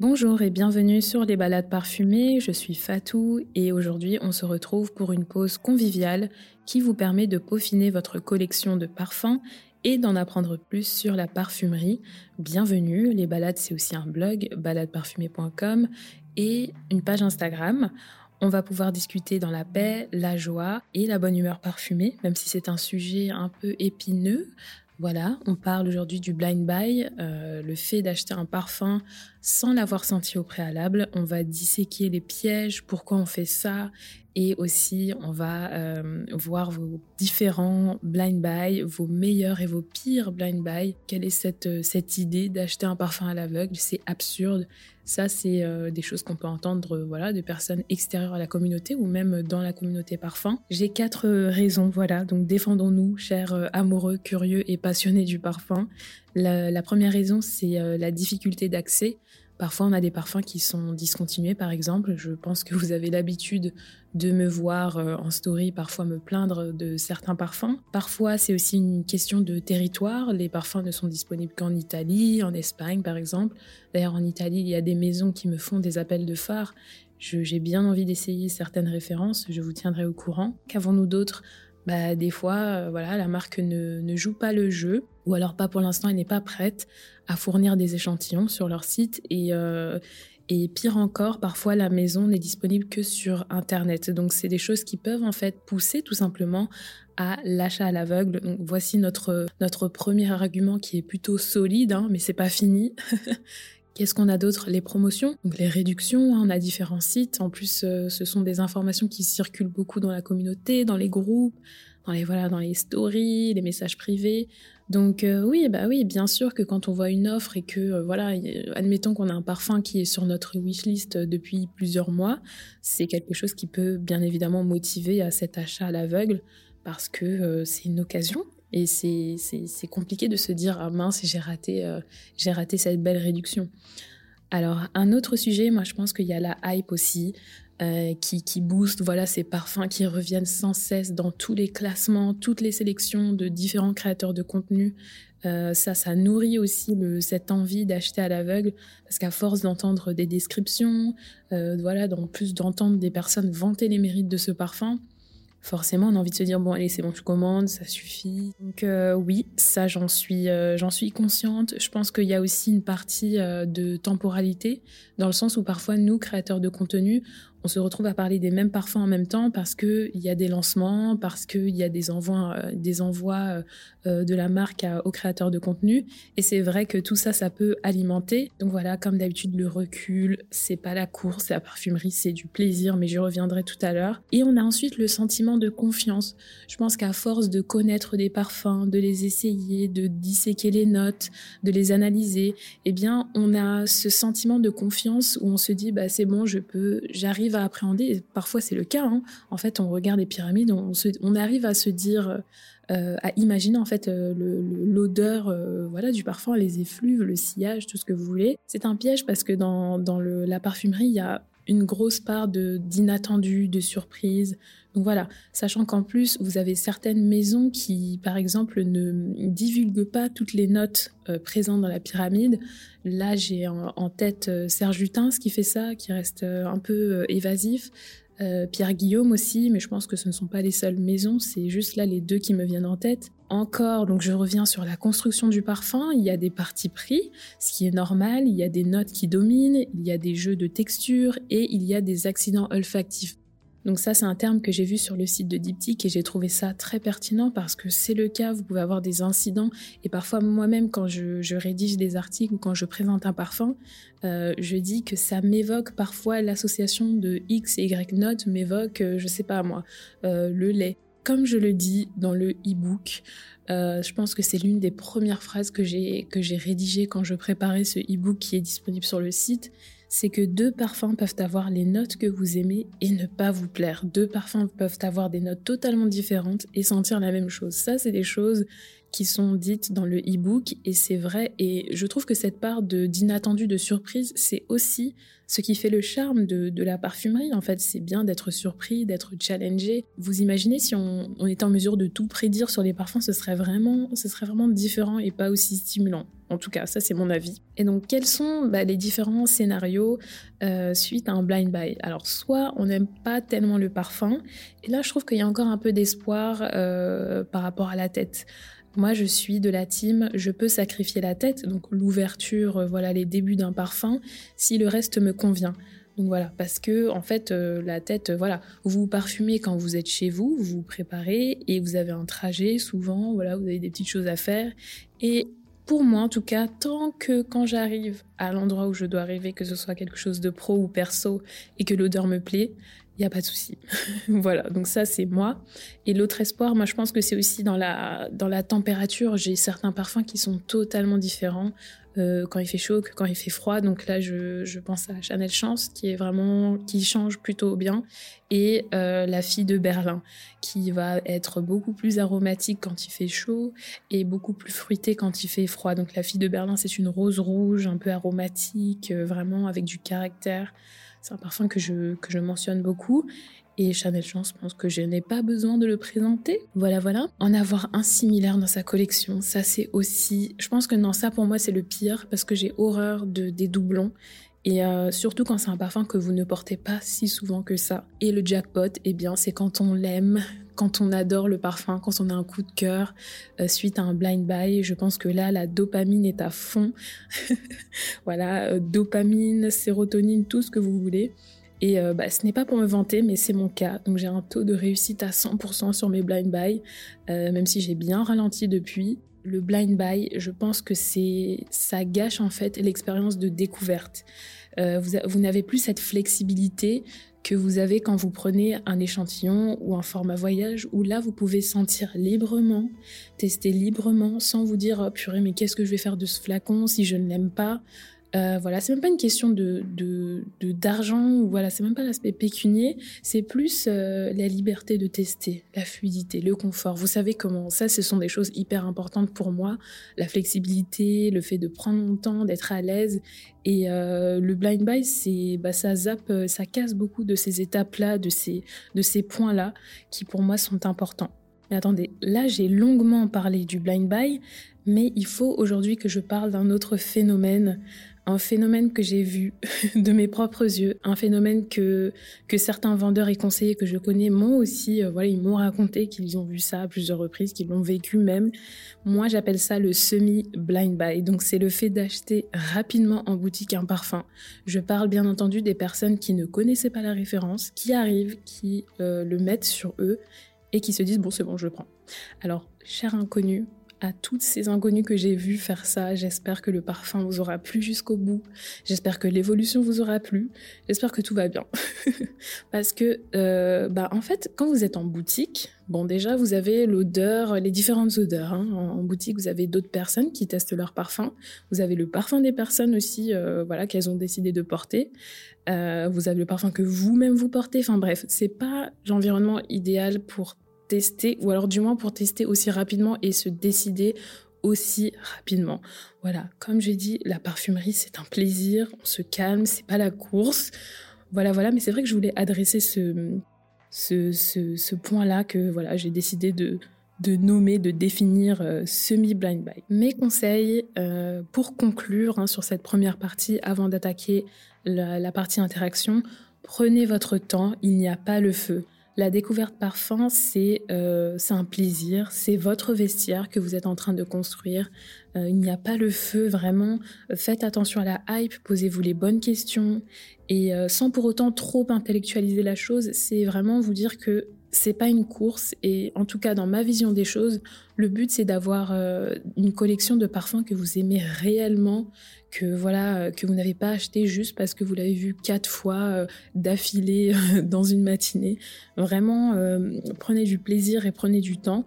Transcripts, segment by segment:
Bonjour et bienvenue sur les balades parfumées, je suis Fatou et aujourd'hui on se retrouve pour une pause conviviale qui vous permet de peaufiner votre collection de parfums et d'en apprendre plus sur la parfumerie. Bienvenue, les balades c'est aussi un blog, baladeparfumée.com et une page Instagram. On va pouvoir discuter dans la paix, la joie et la bonne humeur parfumée, même si c'est un sujet un peu épineux. Voilà, on parle aujourd'hui du blind buy, euh, le fait d'acheter un parfum sans l'avoir senti au préalable. On va disséquer les pièges, pourquoi on fait ça, et aussi on va euh, voir vos différents blind buy, vos meilleurs et vos pires blind buy. Quelle est cette, euh, cette idée d'acheter un parfum à l'aveugle? C'est absurde. Ça, c'est euh, des choses qu'on peut entendre voilà, de personnes extérieures à la communauté ou même dans la communauté parfum. J'ai quatre raisons, voilà, donc défendons-nous, chers amoureux, curieux et passionnés du parfum. La, première raison, c'est la difficulté d'accès. Parfois, on a des parfums qui sont discontinués, par exemple. Je pense que vous avez l'habitude de me voir euh, en story parfois me plaindre de certains parfums. Parfois, c'est aussi une question de territoire. Les parfums ne sont disponibles qu'en Italie, en Espagne, par exemple. D'ailleurs, en Italie, il y a des maisons qui me font des appels de phare. J'ai bien envie d'essayer certaines références. Je vous tiendrai au courant. Qu'avons-nous d'autres bah, des fois, euh, voilà, la marque ne, joue pas le jeu, ou alors pas pour l'instant, elle n'est pas prête à fournir des échantillons sur leur site. Et, euh, et pire encore, parfois la maison n'est disponible que sur Internet. Donc c'est des choses qui peuvent en fait pousser tout simplement à l'achat à l'aveugle. Donc voici notre, notre premier argument qui est plutôt solide, hein, mais c'est pas fini. Qu'est-ce qu'on a d'autre? Les promotions, les réductions. Hein, on a différents sites. En plus, euh, ce sont des informations qui circulent beaucoup dans la communauté, dans les groupes, dans les voilà, dans les stories, les messages privés. Donc euh, oui, bah oui, bien sûr que quand on voit une offre et que euh, voilà, admettons qu'on a un parfum qui est sur notre wishlist depuis plusieurs mois, c'est quelque chose qui peut bien évidemment motiver à cet achat à l'aveugle parce que c'est une occasion et c'est compliqué de se dire ah mince j'ai raté euh, raté cette belle réduction. Alors un autre sujet, moi je pense qu'il y a la hype aussi euh, qui, qui booste voilà ces parfums qui reviennent sans cesse dans tous les classements, toutes les sélections de différents créateurs de contenu. Euh, ça, ça nourrit aussi cette envie d'acheter à l'aveugle parce qu'à force d'entendre des descriptions, voilà, en plus d'entendre des personnes vanter les mérites de ce parfum, forcément on a envie de se dire bon allez c'est bon je commande ça suffit. Donc euh, oui ça j'en suis euh, j'en suis consciente. Je pense qu'il y a aussi une partie euh, de temporalité dans le sens où parfois nous créateurs de contenu on se retrouve à parler des mêmes parfums en même temps parce que il y a des lancements, parce qu'il y a des envois, euh, des envois euh, euh, de la marque aux créateurs de contenu. Et c'est vrai que tout ça, ça peut alimenter. Donc voilà, comme d'habitude, le recul, c'est pas la course, la parfumerie, c'est du plaisir, mais j'y reviendrai tout à l'heure. Et on a ensuite le sentiment de confiance. Je pense qu'à force de connaître des parfums, de les essayer, de disséquer les notes, de les analyser, eh bien, on a ce sentiment de confiance où on se dit, bah c'est bon, je peux, j'arrive appréhender, parfois c'est le cas, hein. en fait on regarde les pyramides, on, on arrive à se dire, euh, à imaginer en fait euh, l'odeur euh, voilà du parfum, les effluves, le sillage, tout ce que vous voulez. C'est un piège parce que dans, la parfumerie, il y a une grosse part de d'inattendu, de surprise. Donc voilà, sachant qu'en plus vous avez certaines maisons qui, par exemple, ne divulguent pas toutes les notes présentes dans la pyramide. Là, j'ai en, tête Serge Lutens qui fait ça, qui reste un peu évasif. Euh, Pierre Guillaume aussi, mais je pense que ce ne sont pas les seules maisons, c'est juste là les deux qui me viennent en tête. Encore, donc je reviens sur la construction du parfum, il y a des parties pris, ce qui est normal, il y a des notes qui dominent, il y a des jeux de texture et il y a des accidents olfactifs. Donc ça, c'est un terme que j'ai vu sur le site de Diptyque et j'ai trouvé ça très pertinent parce que c'est le cas, vous pouvez avoir des incidents et parfois moi-même quand je, rédige des articles ou quand je présente un parfum, euh, je dis que ça m'évoque parfois l'association de X et Y notes m'évoque, euh, je sais pas moi, euh, le lait. Comme je le dis dans le e-book, je pense que c'est l'une des premières phrases que j'ai rédigées quand je préparais ce e-book qui est disponible sur le site c'est que deux parfums peuvent avoir les notes que vous aimez et ne pas vous plaire. Deux parfums peuvent avoir des notes totalement différentes et sentir la même chose. Ça, c'est des choses qui sont dites dans le e-book et c'est vrai et je trouve que cette part de d'inattendu de surprise c'est aussi ce qui fait le charme de, la parfumerie en fait. C'est bien d'être surpris d'être challengé. Vous imaginez si on, on, était en mesure de tout prédire sur les parfums ce serait vraiment ce serait vraiment différent et pas aussi stimulant. En tout cas ça c'est mon avis. Et donc quels sont bah, les différents scénarios euh, suite à un blind buy? Alors soit on n'aime pas tellement le parfum et là je trouve qu'il y a encore un peu d'espoir euh, par rapport à la tête moi, je suis de la team, je peux sacrifier la tête, donc l'ouverture, euh, voilà, les débuts d'un parfum, si le reste me convient. Donc voilà, parce que en fait, euh, la tête, euh, voilà, vous parfumez quand vous êtes chez vous, vous vous préparez et vous avez un trajet souvent, voilà, vous avez des petites choses à faire. Et pour moi, en tout cas, tant que quand j'arrive à l'endroit où je dois arriver, que ce soit quelque chose de pro ou perso et que l'odeur me plaît, il n'y a pas de souci. voilà, donc ça c'est moi. Et l'autre espoir, moi je pense que c'est aussi dans la, dans la température. J'ai certains parfums qui sont totalement différents euh, quand il fait chaud que quand il fait froid. Donc là je, je, pense à Chanel Chance qui est vraiment, qui change plutôt bien. Et euh, la fille de Berlin qui va être beaucoup plus aromatique quand il fait chaud et beaucoup plus fruitée quand il fait froid. Donc la fille de Berlin c'est une rose rouge un peu aromatique, euh, vraiment avec du caractère. C'est un parfum que je, mentionne beaucoup. Et Chanel Chance, je pense que je n'ai pas besoin de le présenter. Voilà, voilà. En avoir un similaire dans sa collection, ça c'est aussi... Je pense que non, ça pour moi c'est le pire parce que j'ai horreur de, des doublons. Et euh, surtout quand c'est un parfum que vous ne portez pas si souvent que ça. Et le jackpot, eh bien, c'est quand on l'aime, quand on adore le parfum, quand on a un coup de cœur euh, suite à un blind buy. Je pense que là, la dopamine est à fond. voilà, euh, dopamine, sérotonine, tout ce que vous voulez. Et bah, ce n'est pas pour me vanter, mais c'est mon cas. Donc j'ai un taux de réussite à 100% sur mes blind buy, même si j'ai bien ralenti depuis le blind buy, je pense que c'est ça gâche en fait l'expérience de découverte. Euh, vous, n'avez plus cette flexibilité que vous avez quand vous prenez un échantillon ou un format voyage où là vous pouvez sentir librement, tester librement sans vous dire oh, purée mais qu'est-ce que je vais faire de ce flacon si je ne l'aime pas? Euh, voilà, c'est même pas une question de d'argent ou voilà, c'est même pas l'aspect pécunier, c'est plus euh, la liberté de tester, la fluidité, le confort. Vous savez comment ça, ce sont des choses hyper importantes pour moi, la flexibilité, le fait de prendre mon temps, d'être à l'aise. Et euh, le blind buy, c'est bah ça ça casse beaucoup de ces étapes-là, de ces de ces points-là qui pour moi sont importants. Mais attendez, là j'ai longuement parlé du blind buy, mais il faut aujourd'hui que je parle d'un autre phénomène un phénomène que j'ai vu de mes propres yeux, un phénomène que que certains vendeurs et conseillers que je connais m'ont aussi, euh, voilà, ils m'ont raconté qu'ils ont vu ça à plusieurs reprises, qu'ils l'ont vécu même. Moi, j'appelle ça le semi blind buy. Donc, c'est le fait d'acheter rapidement en boutique un parfum. Je parle bien entendu des personnes qui ne connaissaient pas la référence, qui arrivent, qui euh, le mettent sur eux et qui se disent bon, c'est bon, je le prends. Alors, cher inconnu, à toutes ces inconnus que j'ai vues faire ça. J'espère que le parfum vous aura plu jusqu'au bout. J'espère que l'évolution vous aura plu. J'espère que tout va bien. Parce que, euh, bah, en fait, quand vous êtes en boutique, bon, déjà, vous avez l'odeur, les différentes odeurs. Hein. En, boutique, vous avez d'autres personnes qui testent leur parfum. Vous avez le parfum des personnes aussi, euh, voilà, qu'elles ont décidé de porter. Euh, vous avez le parfum que vous-même vous portez. Enfin bref, c'est pas l'environnement idéal pour tester, ou alors du moins pour tester aussi rapidement et se décider aussi rapidement. Voilà, comme j'ai dit, la parfumerie c'est un plaisir, on se calme, c'est pas la course. Voilà, voilà, mais c'est vrai que je voulais adresser ce, point-là que voilà, j'ai décidé de, nommer, de définir euh, semi-blind buy. Mes conseils euh, pour conclure hein, sur cette première partie avant d'attaquer la partie interaction, prenez votre temps, il n'y a pas le feu. La découverte parfum, euh, c'est un plaisir, c'est votre vestiaire que vous êtes en train de construire. Euh, il n'y a pas le feu, vraiment. Faites attention à la hype, posez-vous les bonnes questions et euh, sans pour autant trop intellectualiser la chose, c'est vraiment vous dire que c'est pas une course et en tout cas dans ma vision des choses, le but c'est d'avoir une collection de parfums que vous aimez réellement, que voilà euh, que vous n'avez pas acheté juste parce que vous l'avez vu quatre fois euh, d'affilée euh, dans une matinée. Vraiment, prenez du plaisir et prenez du temps.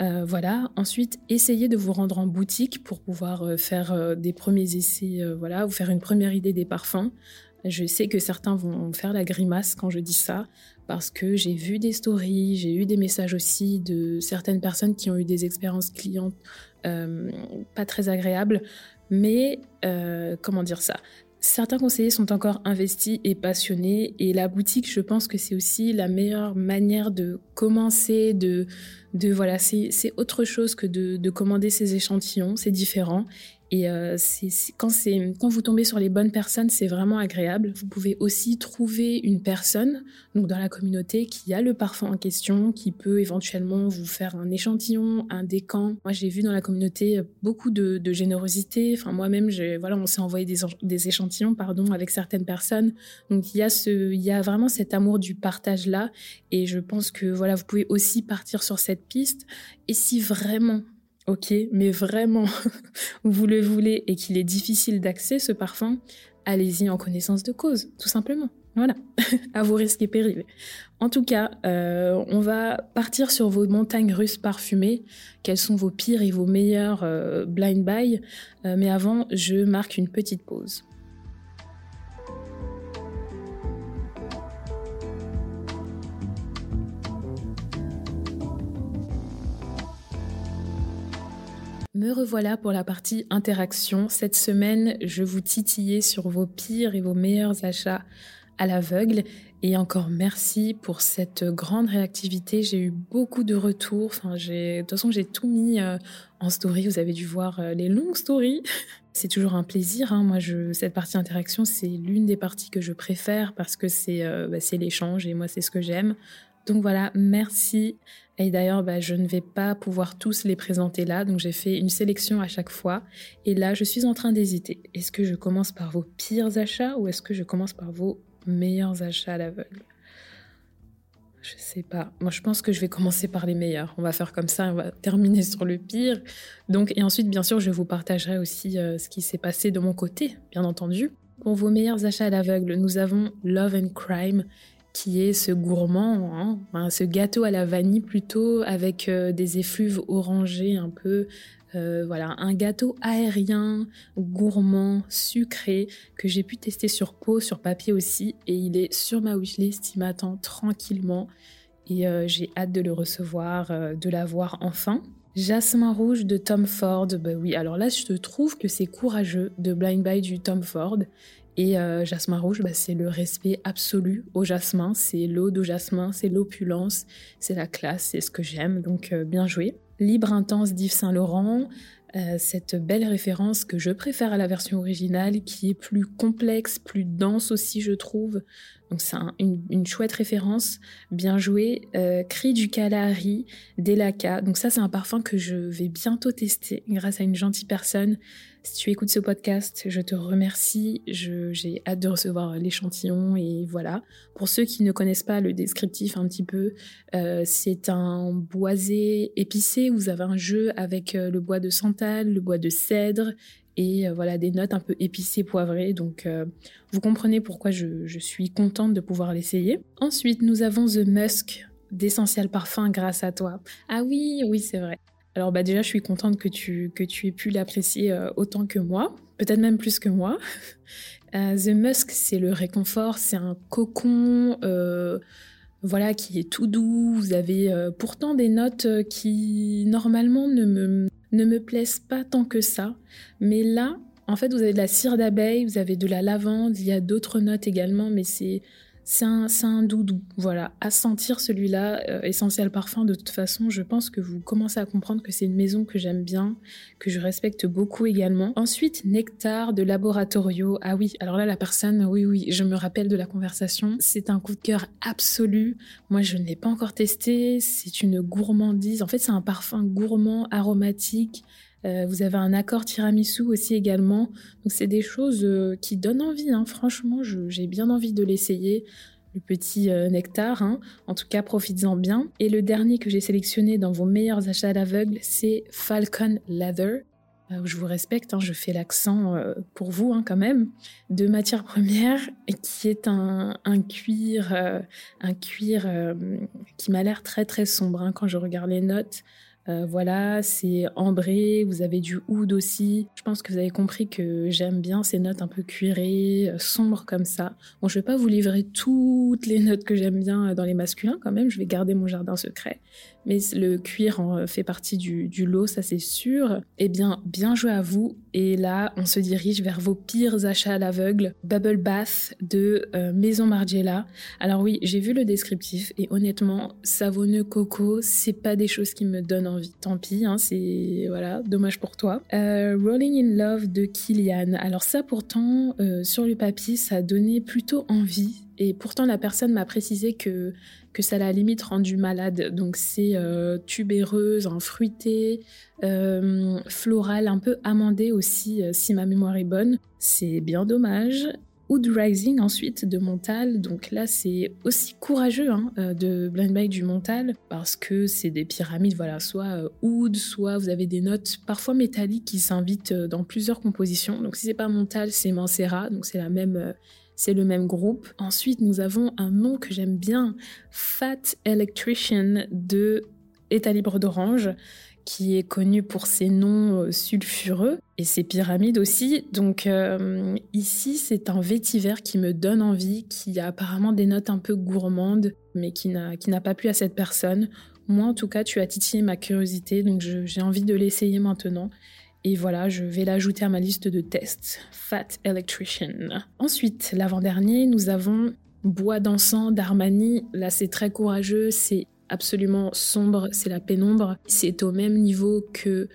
voilà. Ensuite, essayez de vous rendre en boutique pour pouvoir faire des premiers essais. voilà, vous faire une première idée des parfums. Je sais que certains vont faire la grimace quand je dis ça, parce que j'ai vu des stories, j'ai eu des messages aussi de certaines personnes qui ont eu des expériences clientes euh, pas très agréables. Mais euh, comment dire ça? Certains conseillers sont encore investis et passionnés. Et la boutique, je pense que c'est aussi la meilleure manière de commencer, de, voilà, c'est autre chose que de, de commander ces échantillons, c'est différent et euh, quand, vous tombez sur les bonnes personnes, c'est vraiment agréable. Vous pouvez aussi trouver une personne donc dans la communauté qui a le parfum en question, qui peut éventuellement vous faire un échantillon, un décan. Moi, j'ai vu dans la communauté beaucoup de, générosité. Enfin, moi-même, voilà, on s'est envoyé des, échantillons, pardon, avec certaines personnes. Donc, il y a il y a vraiment cet amour du partage là. Et je pense que voilà, vous pouvez aussi partir sur cette piste. Et si vraiment ok, mais vraiment, vous le voulez et qu'il est difficile d'accès ce parfum, allez-y en connaissance de cause, tout simplement. Voilà, à vos risques et périls. En tout cas, euh, on va partir sur vos montagnes russes parfumées. Quels sont vos pires et vos meilleurs euh, blind buy euh, Mais avant, je marque une petite pause. Me revoilà pour la partie interaction. Cette semaine, je vous titillais sur vos pires et vos meilleurs achats à l'aveugle. Et encore merci pour cette grande réactivité. J'ai eu beaucoup de retours. Enfin, de toute façon, j'ai tout mis euh, en story. Vous avez dû voir euh, les longues stories. C'est toujours un plaisir. Hein. Moi, je, cette partie interaction, c'est l'une des parties que je préfère parce que c'est, euh, bah, c'est l'échange et moi, c'est ce que j'aime. Donc voilà, merci. Et d'ailleurs, bah, je ne vais pas pouvoir tous les présenter là, donc j'ai fait une sélection à chaque fois. Et là, je suis en train d'hésiter. Est-ce que je commence par vos pires achats ou est-ce que je commence par vos meilleurs achats à l'aveugle? Je sais pas. Moi, je pense que je vais commencer par les meilleurs. On va faire comme ça, on va terminer sur le pire. Donc, et ensuite, bien sûr, je vous partagerai aussi euh, ce qui s'est passé de mon côté, bien entendu. Pour vos meilleurs achats à l'aveugle, nous avons Love and Crime qui est ce gourmand, hein, ce gâteau à la vanille plutôt avec euh, des effluves orangés un peu. Euh, voilà, un gâteau aérien, gourmand, sucré, que j'ai pu tester sur peau, sur papier aussi, et il est sur ma wishlist, il m'attend tranquillement, et euh, j'ai hâte de le recevoir, de l'avoir enfin. Jasmin rouge de Tom Ford, bah oui, alors là je trouve que c'est courageux de Blind Buy du Tom Ford, et euh, jasmin rouge, bah, c'est le respect absolu au jasmin, c'est l'eau de jasmin, c'est l'opulence, c'est la classe, c'est ce que j'aime, donc euh, bien joué. Libre intense d'Yves Saint Laurent, euh, cette belle référence que je préfère à la version originale, qui est plus complexe, plus dense aussi, je trouve. Donc c'est une, chouette référence, bien joué. Cri du Kalahari, Delaka. Donc ça c'est un parfum que je vais bientôt tester grâce à une gentille personne. Si tu écoutes ce podcast, je te remercie. J'ai hâte de recevoir l'échantillon et voilà. Pour ceux qui ne connaissent pas le descriptif un petit peu, euh, c'est un boisé épicé. Vous avez un jeu avec euh, le bois de santal, le bois de cèdre et euh, voilà des notes un peu épicées poivrées. Donc vous comprenez pourquoi je, je suis contente de pouvoir l'essayer. Ensuite, nous avons The Musk d'Essentiel Parfum grâce à toi. Ah oui, oui, c'est vrai. Alors bah déjà, je suis contente que tu, que tu aies pu l'apprécier euh, autant que moi, peut-être même plus que moi. Euh, The Musk, c'est le réconfort, c'est un cocon, euh, voilà, qui est tout doux. Vous avez pourtant des notes qui normalement ne me, ne me plaisent pas tant que ça, mais là, en fait, vous avez de la cire d'abeille, vous avez de la lavande, il y a d'autres notes également, mais c'est c'est un, doudou. Voilà, à sentir celui-là, euh, Essentiel Parfum, de toute façon, je pense que vous commencez à comprendre que c'est une maison que j'aime bien, que je respecte beaucoup également. Ensuite, Nectar de Laboratorio. Ah oui, alors là, la personne, oui, oui, je me rappelle de la conversation. C'est un coup de cœur absolu. Moi, je ne l'ai pas encore testé. C'est une gourmandise. En fait, c'est un parfum gourmand, aromatique, euh, vous avez un accord tiramisu aussi également. Donc c'est des choses euh, qui donnent envie. Hein. Franchement, j'ai bien envie de l'essayer. Le petit euh, nectar, hein. en tout cas, profites-en bien. Et le dernier que j'ai sélectionné dans vos meilleurs achats à l'aveugle, c'est Falcon Leather. je vous respecte, hein, je fais l'accent pour vous quand même, de matière première, qui est un, cuir, un cuir qui m'a l'air très très sombre quand je regarde les notes. Euh, voilà, c'est ambré, vous avez du oud aussi. Je pense que vous avez compris que j'aime bien ces notes un peu cuirées, euh, sombres comme ça. Bon, je vais pas vous livrer toutes les notes que j'aime bien dans les masculins quand même, je vais garder mon jardin secret. Mais le cuir en fait partie du, lot, ça c'est sûr. Eh bien, bien joué à vous. Et là, on se dirige vers vos pires achats à l'aveugle. Bubble Bath de Maison Margiela. Alors oui, j'ai vu le descriptif et honnêtement, savonneux coco, c'est pas des choses qui me donnent envie. Tant pis, hein, c'est voilà, dommage pour toi. Euh, Rolling in Love de Kilian. Alors ça pourtant, euh, sur le papier, ça donnait plutôt envie. Et pourtant, la personne m'a précisé que, que ça l'a limite rendu malade. Donc, c'est euh, tubéreuse, en fruité, floral, un peu amandé aussi, si ma mémoire est bonne. C'est bien dommage. Oud Rising ensuite de Montal. Donc là, c'est aussi courageux hein, euh, de Blind Bike du Montal parce que c'est des pyramides, voilà, soit euh, Oud, soit vous avez des notes parfois métalliques qui s'invitent euh, dans plusieurs compositions. Donc si c'est pas Montal, c'est Mancera, donc c'est la même. C'est le même groupe. Ensuite, nous avons un nom que j'aime bien, Fat Electrician de État libre d'Orange qui est connu pour ses noms euh, sulfureux et ses pyramides aussi. Donc euh, ici, c'est un vétiver qui me donne envie, qui a apparemment des notes un peu gourmandes, mais qui n'a pas plu à cette personne. Moi, en tout cas, tu as titillé ma curiosité, donc j'ai envie de l'essayer maintenant. Et voilà, je vais l'ajouter à ma liste de tests. Fat Electrician. Ensuite, l'avant-dernier, nous avons Bois d'encens d'Armani. Là, c'est très courageux, c'est absolument sombre, c'est la pénombre. C'est au même niveau que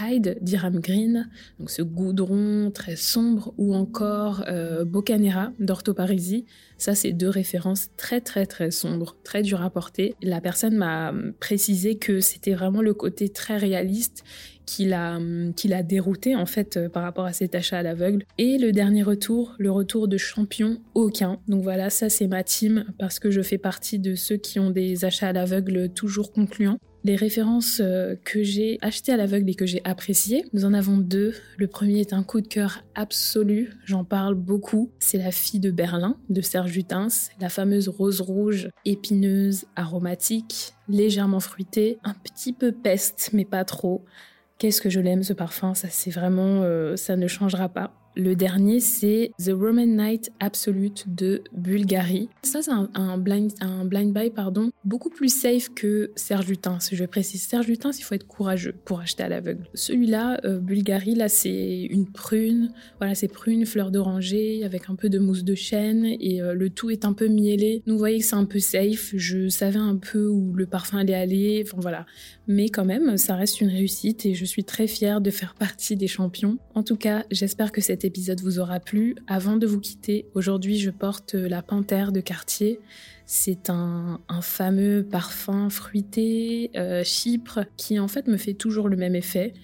Hyde d'Iram Green, donc ce goudron très sombre, ou encore euh, Bocanera d'Ortho Parisi. Ça, c'est deux références très très très sombres, très dures à porter. La personne m'a précisé que c'était vraiment le côté très réaliste qui l'a dérouté en fait euh, par rapport à cet achat à l'aveugle. Et le dernier retour, le retour de champion, aucun. Donc voilà, ça c'est ma team parce que je fais partie de ceux qui ont des achats à l'aveugle toujours concluants. Les références euh, que j'ai achetées à l'aveugle et que j'ai appréciées, nous en avons deux. Le premier est un coup de cœur absolu, j'en parle beaucoup. C'est La fille de Berlin de Serge Jutens, la fameuse rose rouge, épineuse, aromatique, légèrement fruitée, un petit peu peste, mais pas trop. Qu'est-ce que je l'aime ce parfum, ça c'est vraiment, euh, ça ne changera pas. Le dernier, c'est The Roman Night Absolute de Bulgarie. Ça, c'est un, blind, un blind buy pardon, beaucoup plus safe que Serge Lutens. Je précise, Serge Lutens, il faut être courageux pour acheter à l'aveugle. Celui-là, euh, Bulgarie, là, c'est une prune. Voilà, c'est prune, fleur d'oranger, avec un peu de mousse de chêne, et euh, le tout est un peu mielé. Donc, vous voyez que c'est un peu safe. Je savais un peu où le parfum allait aller. Enfin, voilà. Mais quand même, ça reste une réussite, et je suis très fière de faire partie des champions. En tout cas, j'espère que cette épisode vous aura plu. Avant de vous quitter, aujourd'hui je porte la Panthère de Cartier. C'est un, fameux parfum fruité, euh, chypre, qui en fait me fait toujours le même effet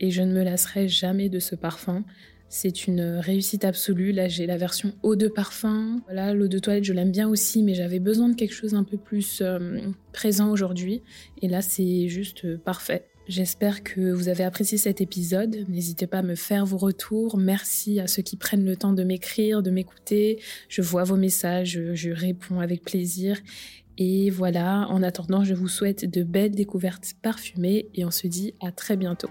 et je ne me lasserai jamais de ce parfum. C'est une réussite absolue. Là, j'ai la version eau de parfum. Voilà, l'eau de toilette, je l'aime bien aussi, mais j'avais besoin de quelque chose un peu plus euh, présent aujourd'hui. Et là, c'est juste euh, parfait. J'espère que vous avez apprécié cet épisode. N'hésitez pas à me faire vos retours. Merci à ceux qui prennent le temps de m'écrire, de m'écouter. Je vois vos messages, je réponds avec plaisir. Et voilà, en attendant, je vous souhaite de belles découvertes parfumées et on se dit à très bientôt.